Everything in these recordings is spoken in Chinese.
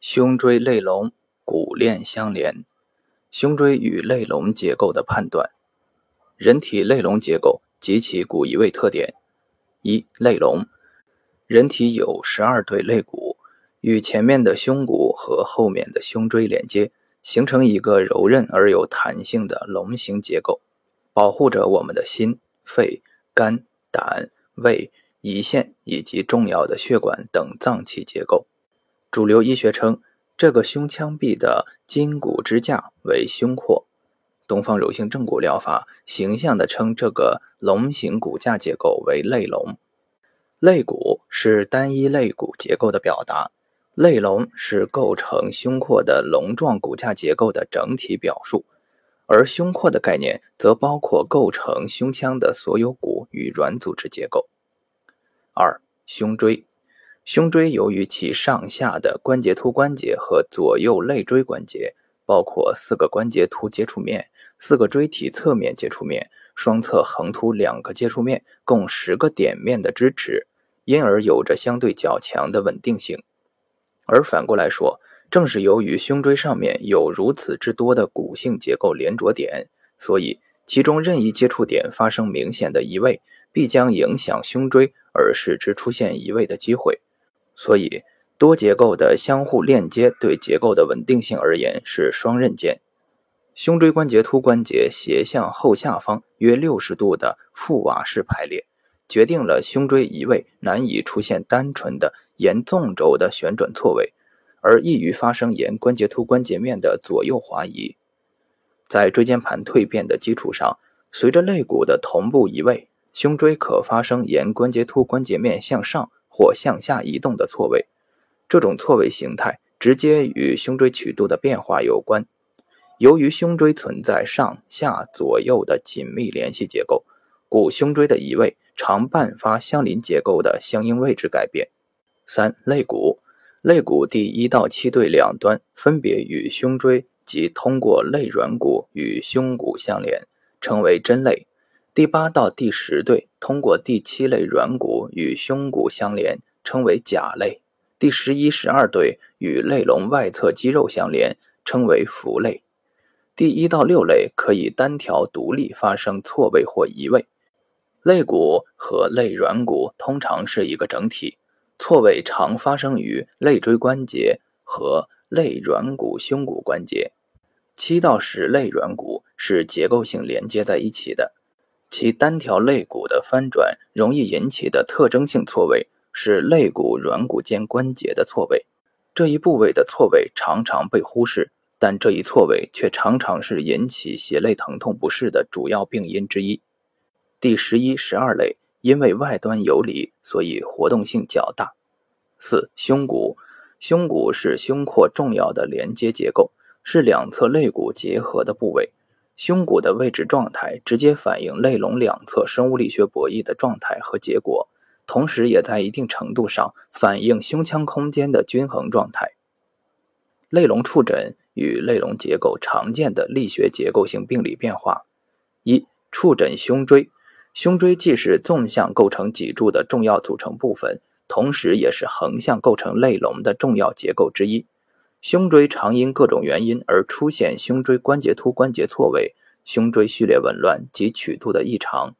胸椎肋龙骨链相连，胸椎与肋龙结构的判断。人体肋龙结构及其骨移位特点：一、肋龙。人体有十二对肋骨，与前面的胸骨和后面的胸椎连接，形成一个柔韧而有弹性的龙形结构，保护着我们的心、肺、肝、胆、胃、胰腺以及重要的血管等脏器结构。主流医学称这个胸腔壁的筋骨支架为胸廓，东方柔性正骨疗法形象地称这个龙形骨架结构为肋龙。肋骨是单一肋骨结构的表达，肋龙是构成胸廓的龙状骨架结构的整体表述，而胸廓的概念则包括构成胸腔的所有骨与软组织结构。二、胸椎。胸椎由于其上下的关节突关节和左右肋椎关节，包括四个关节突接触面、四个椎体侧面接触面、双侧横突两个接触面，共十个点面的支持，因而有着相对较强的稳定性。而反过来说，正是由于胸椎上面有如此之多的骨性结构连着点，所以其中任意接触点发生明显的移位，必将影响胸椎而使之出现移位的机会。所以，多结构的相互链接对结构的稳定性而言是双刃剑。胸椎关节突关节斜向后下方约六十度的覆瓦式排列，决定了胸椎移位难以出现单纯的沿纵轴的旋转错位，而易于发生沿关节突关节面的左右滑移。在椎间盘蜕变的基础上，随着肋骨的同步移位，胸椎可发生沿关节突关节面向上。或向下移动的错位，这种错位形态直接与胸椎曲度的变化有关。由于胸椎存在上下左右的紧密联系结构，故胸椎的移位常伴发相邻结构的相应位置改变。三、肋骨，肋骨第一到七对两端分别与胸椎及通过肋软骨与胸骨相连，称为真肋。第八到第十对通过第七类软骨与胸骨相连，称为甲肋；第十一、十二对与肋龙外侧肌肉相连，称为腹肋。第一到六类可以单条独立发生错位或移位。肋骨和肋软骨通常是一个整体，错位常发生于肋椎关节和肋软骨胸骨关节。七到十肋软骨是结构性连接在一起的。其单条肋骨的翻转容易引起的特征性错位是肋骨软骨间关节的错位。这一部位的错位常常被忽视，但这一错位却常常是引起胁肋疼痛不适的主要病因之一。第十一、十二类因为外端游离，所以活动性较大。四、胸骨，胸骨是胸廓重要的连接结构，是两侧肋骨结合的部位。胸骨的位置状态直接反映肋龙两侧生物力学博弈的状态和结果，同时也在一定程度上反映胸腔空间的均衡状态。肋龙触诊与肋龙结构常见的力学结构性病理变化：一、触诊胸椎。胸椎既是纵向构成脊柱的重要组成部分，同时也是横向构成肋龙的重要结构之一。胸椎常因各种原因而出现胸椎关节突关节错位、胸椎序列紊乱及曲度的异常。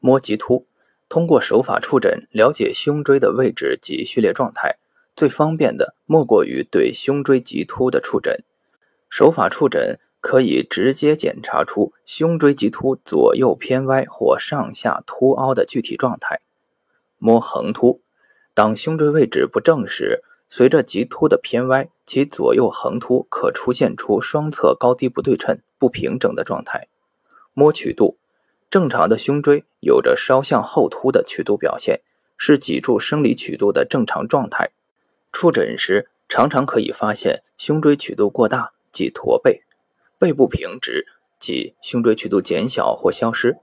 摸棘突，通过手法触诊了解胸椎的位置及序列状态，最方便的莫过于对胸椎棘突的触诊。手法触诊可以直接检查出胸椎棘突左右偏歪或上下凸凹的具体状态。摸横突，当胸椎位置不正时。随着棘突的偏歪，其左右横突可出现出双侧高低不对称、不平整的状态。摸曲度，正常的胸椎有着稍向后凸的曲度表现，是脊柱生理曲度的正常状态。触诊时，常常可以发现胸椎曲度过大，即驼背；背部平直，即胸椎曲度减小或消失；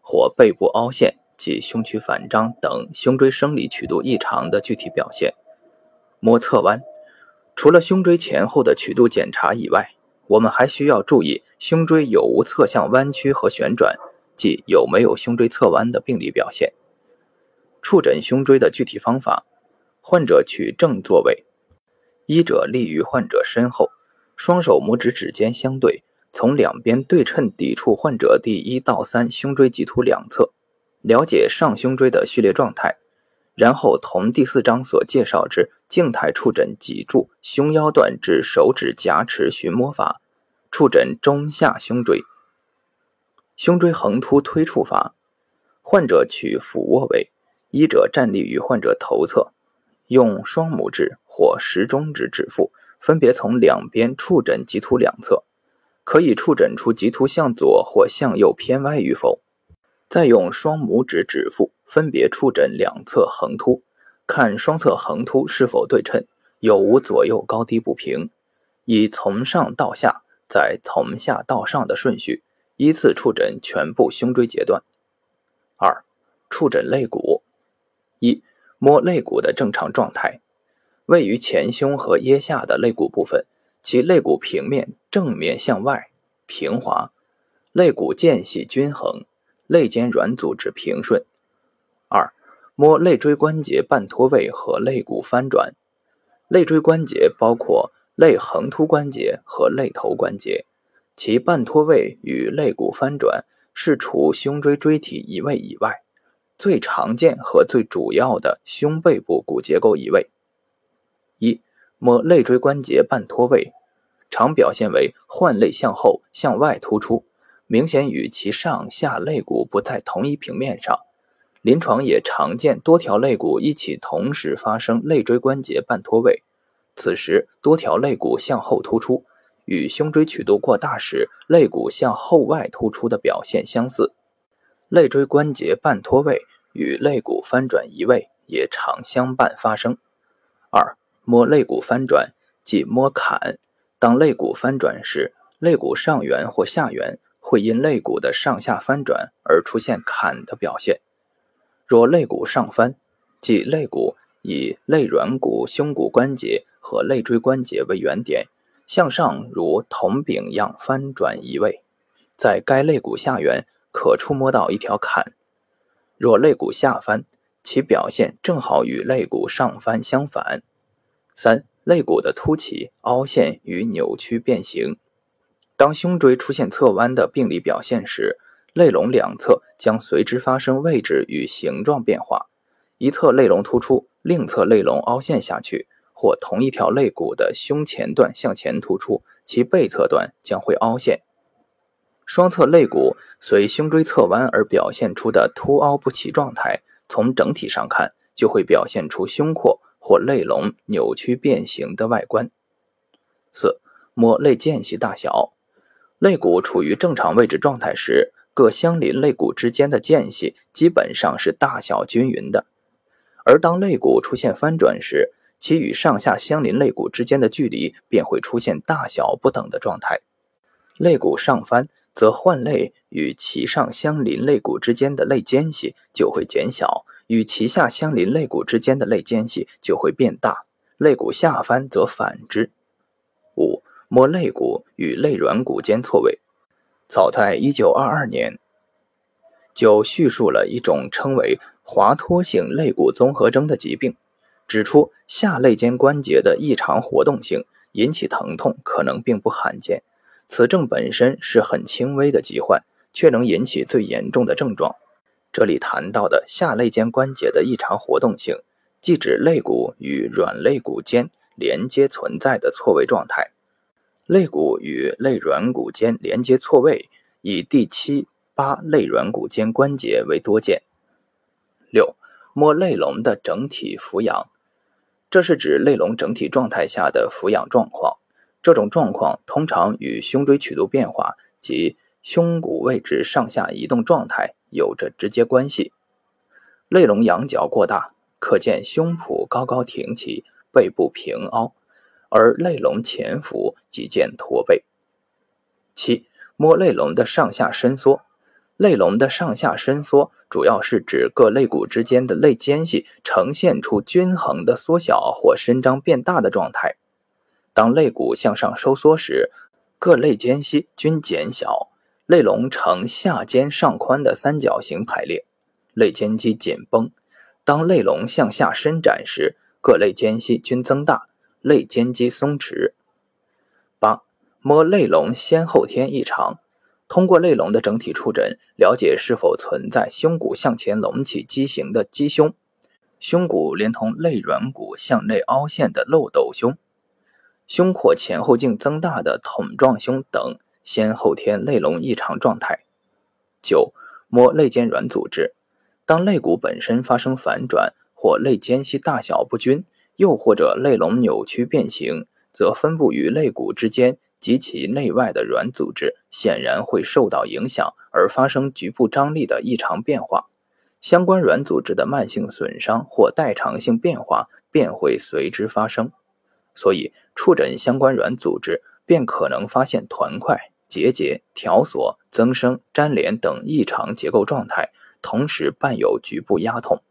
或背部凹陷，即胸曲反张等胸椎生理曲度异常的具体表现。摸侧弯，除了胸椎前后的曲度检查以外，我们还需要注意胸椎有无侧向弯曲和旋转，即有没有胸椎侧弯的病理表现。触诊胸椎的具体方法：患者取正坐位，医者立于患者身后，双手拇指指尖相对，从两边对称抵触患者第一到三胸椎棘突两侧，了解上胸椎的序列状态。然后同第四章所介绍之静态触诊脊柱、胸腰段至手指夹持寻摸法，触诊中下胸椎。胸椎横突推触法，患者取俯卧位，医者站立于患者头侧，用双拇指或食中指指腹分别从两边触诊棘突两侧，可以触诊出棘突向左或向右偏歪与否。再用双拇指指腹分别触诊两侧横突，看双侧横突是否对称，有无左右高低不平，以从上到下，再从下到上的顺序，依次触诊全部胸椎节段。二、触诊肋骨。一、摸肋骨的正常状态。位于前胸和腋下的肋骨部分，其肋骨平面正面向外平滑，肋骨间隙均衡。肋间软组织平顺。二、摸肋椎关节半脱位和肋骨翻转。肋椎关节包括肋横突关节和肋头关节，其半脱位与肋骨翻转是除胸椎椎体移位以外最常见和最主要的胸背部骨结构移位。一、摸肋椎关节半脱位，常表现为患肋向后向外突出。明显与其上下肋骨不在同一平面上，临床也常见多条肋骨一起同时发生肋椎关节半脱位，此时多条肋骨向后突出，与胸椎曲度过大时肋骨向后外突出的表现相似。肋椎关节半脱位与肋骨翻转移位也常相伴发生。二、摸肋骨翻转即摸坎，当肋骨翻转时，肋骨上缘或下缘。会因肋骨的上下翻转而出现坎的表现。若肋骨上翻，即肋骨以肋软骨、胸骨关节和肋椎关节为原点，向上如铜柄样翻转移位，在该肋骨下缘可触摸到一条坎。若肋骨下翻，其表现正好与肋骨上翻相反。三、肋骨的凸起、凹陷与扭曲变形。当胸椎出现侧弯的病理表现时，肋笼两侧将随之发生位置与形状变化，一侧肋笼突出，另侧肋笼凹陷下去，或同一条肋骨的胸前段向前突出，其背侧段将会凹陷。双侧肋骨随胸椎侧弯而表现出的凸凹不齐状态，从整体上看就会表现出胸廓或肋笼扭曲变形的外观。四、摸肋间隙大小。肋骨处于正常位置状态时，各相邻肋骨之间的间隙基本上是大小均匀的；而当肋骨出现翻转时，其与上下相邻肋骨之间的距离便会出现大小不等的状态。肋骨上翻，则患肋与其上相邻肋骨之间的肋间隙就会减小，与其下相邻肋骨之间的肋间隙就会变大；肋骨下翻则反之。摸肋骨与肋软骨间错位，早在一九二二年就叙述了一种称为滑脱性肋骨综合征的疾病，指出下肋间关节的异常活动性引起疼痛可能并不罕见。此症本身是很轻微的疾患，却能引起最严重的症状。这里谈到的下肋间关节的异常活动性，即指肋骨与软肋骨间连接存在的错位状态。肋骨与肋软骨间连接错位，以第七、八肋软骨间关节为多见。六、摸肋龙的整体俯仰，这是指肋龙整体状态下的俯仰状况。这种状况通常与胸椎曲度变化及胸骨位置上下移动状态有着直接关系。肋龙仰角过大，可见胸脯高高挺起，背部平凹。而肋龙前俯即见驼背。七、摸肋龙的上下伸缩。肋龙的上下伸缩，主要是指各肋骨之间的肋间隙呈现出均衡的缩小或伸张变大的状态。当肋骨向上收缩时，各肋间隙均减小，肋龙呈下尖上宽的三角形排列，肋间肌紧绷。当肋龙向下伸展时，各肋间隙均增大。肋间肌松弛。八、摸肋龙先后天异常，通过肋龙的整体触诊，了解是否存在胸骨向前隆起畸形的鸡胸，胸骨连同肋软骨向内凹陷的漏斗胸，胸廓前后径增大的筒状胸等先后天肋龙异常状态。九、摸肋间软组织，当肋骨本身发生反转或肋间隙大小不均，又或者肋龙扭曲变形，则分布于肋骨之间及其内外的软组织显然会受到影响，而发生局部张力的异常变化。相关软组织的慢性损伤或代偿性变化便会随之发生。所以，触诊相关软组织，便可能发现团块。结节、条索、增生、粘连等异常结构状态，同时伴有局部压痛。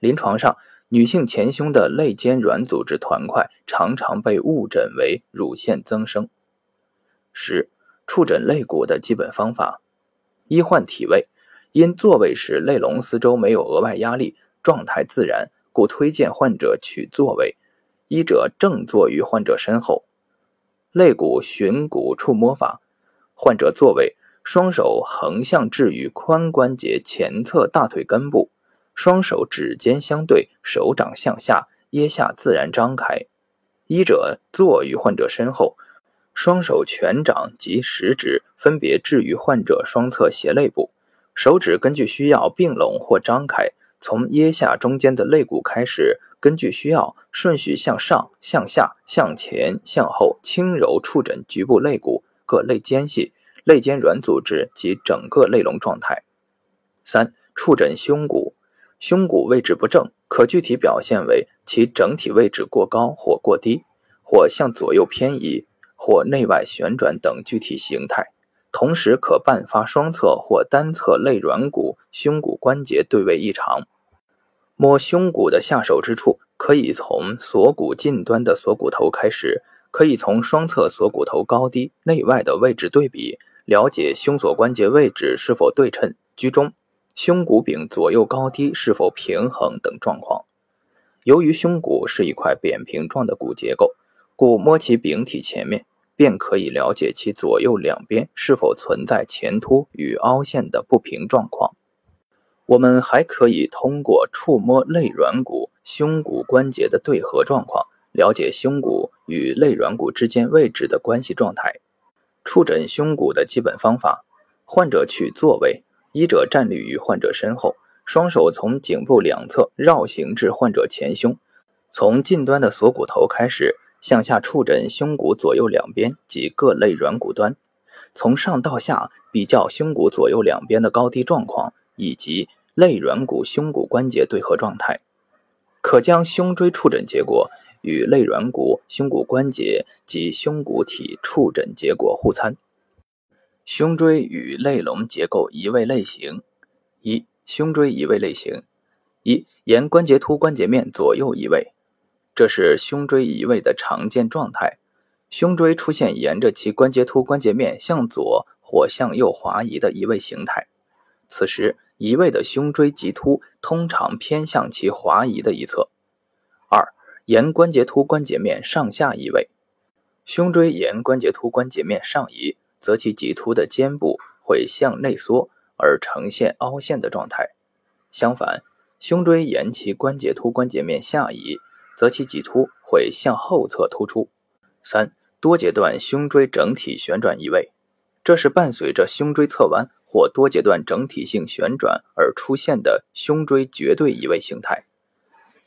临床上，女性前胸的肋间软组织团块常常被误诊为乳腺增生。十、触诊肋骨的基本方法：一、换体位，因坐位时肋龙四周没有额外压力，状态自然，故推荐患者取坐位。医者正坐于患者身后。肋骨寻骨触摸法：患者坐位，双手横向置于髋关节前侧大腿根部，双手指尖相对，手掌向下，腋下自然张开。医者坐于患者身后，双手全掌及食指分别置于患者双侧斜肋部，手指根据需要并拢或张开，从腋下中间的肋骨开始。根据需要，顺序向上、向下、向前、向后，轻柔触诊局部肋骨、各肋间隙、肋间软组织及整个肋龙状态。三、触诊胸骨，胸骨位置不正，可具体表现为其整体位置过高或过低，或向左右偏移，或内外旋转等具体形态。同时可伴发双侧或单侧肋软骨、胸骨关节对位异常。摸胸骨的下手之处，可以从锁骨近端的锁骨头开始，可以从双侧锁骨头高低、内外的位置对比，了解胸锁关节位置是否对称、居中，胸骨柄左右高低是否平衡等状况。由于胸骨是一块扁平状的骨结构，故摸其柄体前面，便可以了解其左右两边是否存在前凸与凹陷的不平状况。我们还可以通过触摸肋软骨、胸骨关节的对合状况，了解胸骨与肋软骨之间位置的关系状态。触诊胸骨的基本方法：患者取坐位，医者站立于患者身后，双手从颈部两侧绕行至患者前胸，从近端的锁骨头开始，向下触诊胸骨左右两边及各肋软骨端，从上到下比较胸骨左右两边的高低状况以及。肋软骨、胸骨关节对合状态，可将胸椎触诊结果与肋软骨、胸骨关节及胸骨体触诊结果互参。胸椎与肋龙结构移位类型：一、胸椎移位类型：一、沿关节突关节面左右移位，这是胸椎移位的常见状态。胸椎出现沿着其关节突关节面向左或向右滑移的移位形态，此时。移位的胸椎棘突通常偏向其滑移的一侧。二、沿关节突关节面上下移位，胸椎沿关节突关节面上移，则其棘突的肩部会向内缩而呈现凹陷的状态；相反，胸椎沿其关节突关节面下移，则其棘突会向后侧突出。三、多节段胸椎整体旋转移位，这是伴随着胸椎侧弯。或多节段整体性旋转而出现的胸椎绝对移位形态。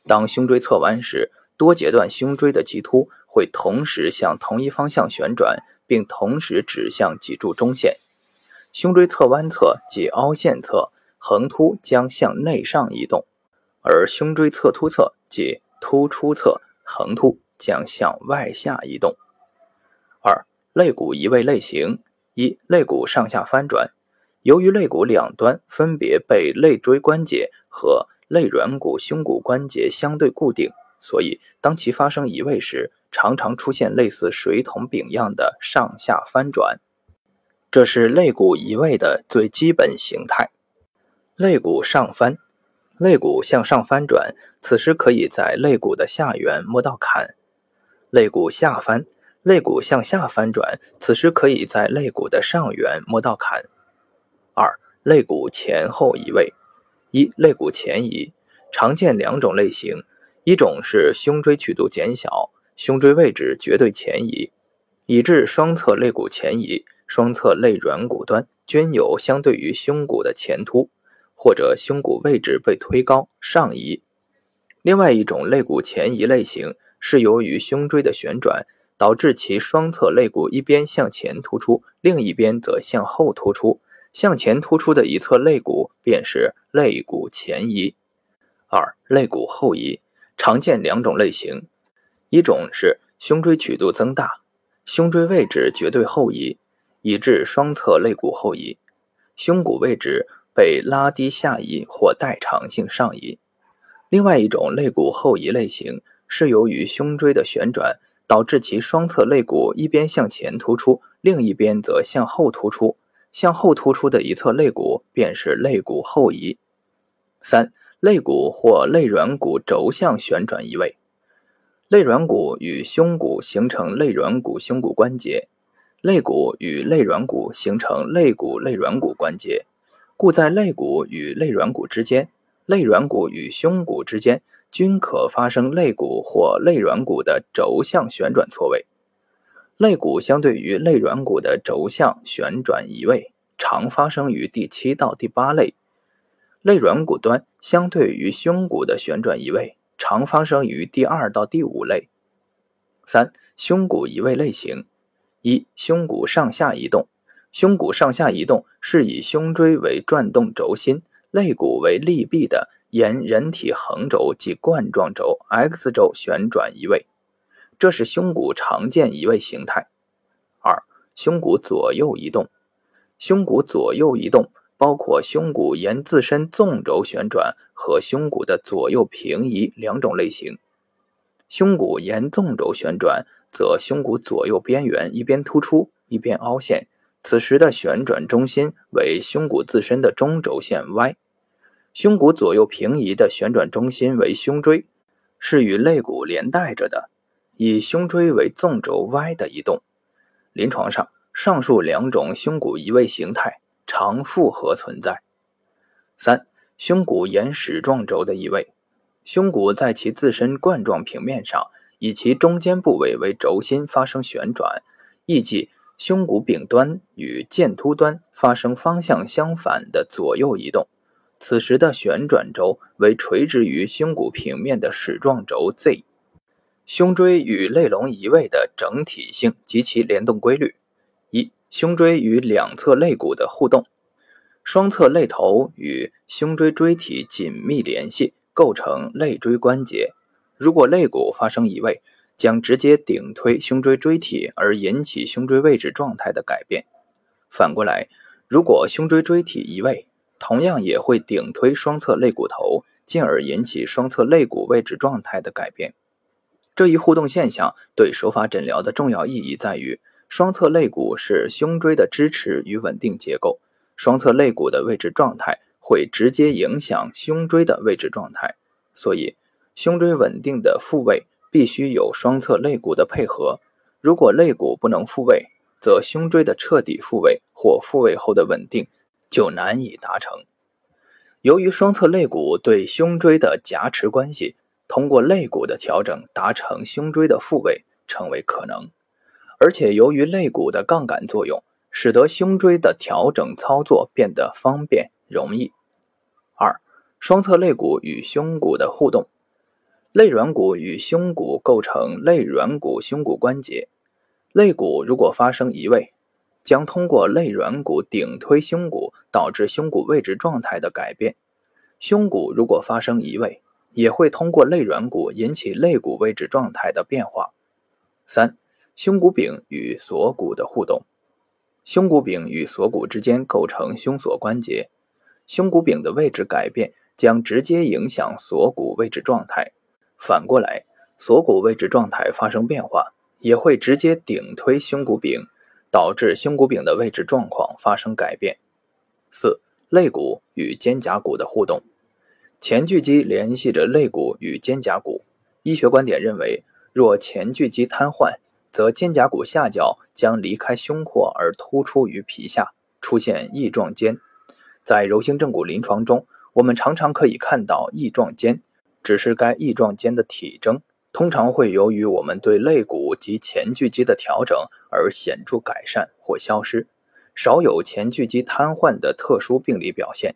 当胸椎侧弯时，多节段胸椎的棘突会同时向同一方向旋转，并同时指向脊柱中线。胸椎侧弯侧即凹陷侧，横突将向内上移动；而胸椎侧突侧即突出侧，横突将向外下移动。二、肋骨移位类型：一、肋骨上下翻转。由于肋骨两端分别被肋椎关节和肋软骨、胸骨关节相对固定，所以当其发生移位时，常常出现类似水桶柄样的上下翻转。这是肋骨移位的最基本形态。肋骨上翻，肋骨向上翻转，此时可以在肋骨的下缘摸到坎。肋骨下翻，肋骨向下翻转，此时可以在肋骨的上缘摸到坎。二、肋骨前后移位。一、肋骨前移，常见两种类型，一种是胸椎曲度减小，胸椎位置绝对前移，以致双侧肋骨前移，双侧肋软骨端均有相对于胸骨的前凸，或者胸骨位置被推高上移。另外一种肋骨前移类型是由于胸椎的旋转。导致其双侧肋骨一边向前突出，另一边则向后突出。向前突出的一侧肋骨便是肋骨前移。二、肋骨后移常见两种类型，一种是胸椎曲度增大，胸椎位置绝对后移，以致双侧肋骨后移，胸骨位置被拉低下移或代偿性上移。另外一种肋骨后移类型是由于胸椎的旋转。导致其双侧肋骨一边向前突出，另一边则向后突出。向后突出的一侧肋骨便是肋骨后移。三、肋骨或肋软骨轴向旋转移位。肋软骨与胸骨形成肋软骨胸骨关节，肋骨与肋软骨形成肋骨肋软骨关节，故在肋骨与肋软骨之间，肋软骨与胸骨之间。均可发生肋骨或肋软骨的轴向旋转错位。肋骨相对于肋软骨的轴向旋转移位，常发生于第七到第八肋；肋软骨端相对于胸骨的旋转移位，常发生于第二到第五肋。三、胸骨移位类型：一、胸骨上下移动。胸骨上下移动是以胸椎为转动轴心，肋骨为力臂的。沿人体横轴及冠状轴 X 轴旋转移位，这是胸骨常见移位形态。二、胸骨左右移动。胸骨左右移动包括胸骨沿自身纵轴旋转和胸骨的左右平移两种类型。胸骨沿纵轴旋转，则胸骨左右边缘一边突出，一边凹陷，此时的旋转中心为胸骨自身的中轴线 Y。胸骨左右平移的旋转中心为胸椎，是与肋骨连带着的，以胸椎为纵轴 Y 的移动。临床上，上述两种胸骨移位形态常复合存在。三、胸骨沿矢状轴的移位，胸骨在其自身冠状平面上，以其中间部位为轴心发生旋转，意即胸骨柄端与剑突端发生方向相反的左右移动。此时的旋转轴为垂直于胸骨平面的矢状轴 Z。胸椎与肋龙移位的整体性及其联动规律：胸椎与两侧肋骨的互动。双侧肋头与胸椎椎体紧密联系，构成肋椎关节。如果肋骨发生移位，将直接顶推胸椎椎体，而引起胸椎位置状态的改变。反过来，如果胸椎椎体移位，同样也会顶推双侧肋骨头，进而引起双侧肋骨位置状态的改变。这一互动现象对手法诊疗的重要意义在于，双侧肋骨是胸椎的支持与稳定结构，双侧肋骨的位置状态会直接影响胸椎的位置状态。所以，胸椎稳定的复位必须有双侧肋骨的配合。如果肋骨不能复位，则胸椎的彻底复位或复位后的稳定。就难以达成。由于双侧肋骨对胸椎的夹持关系，通过肋骨的调整达成胸椎的复位成为可能。而且由于肋骨的杠杆作用，使得胸椎的调整操作变得方便容易。二、双侧肋骨与胸骨的互动。肋软骨与胸骨构成肋软骨胸骨关节，肋骨如果发生移位。将通过肋软骨顶推胸骨，导致胸骨位置状态的改变。胸骨如果发生移位，也会通过肋软骨引起肋骨位置状态的变化。三、胸骨柄与锁骨的互动。胸骨柄与锁骨之间构成胸锁关节，胸骨柄的位置改变将直接影响锁骨位置状态。反过来，锁骨位置状态发生变化，也会直接顶推胸骨柄。导致胸骨柄的位置状况发生改变。四、肋骨与肩胛骨的互动。前锯肌联系着肋骨与肩胛骨。医学观点认为，若前锯肌瘫痪，则肩胛骨下角将离开胸廓而突出于皮下，出现翼状肩。在柔性正骨临床中，我们常常可以看到翼状肩，只是该翼状肩的体征通常会由于我们对肋骨及前锯肌的调整而显著改善或消失，少有前锯肌瘫痪的特殊病理表现。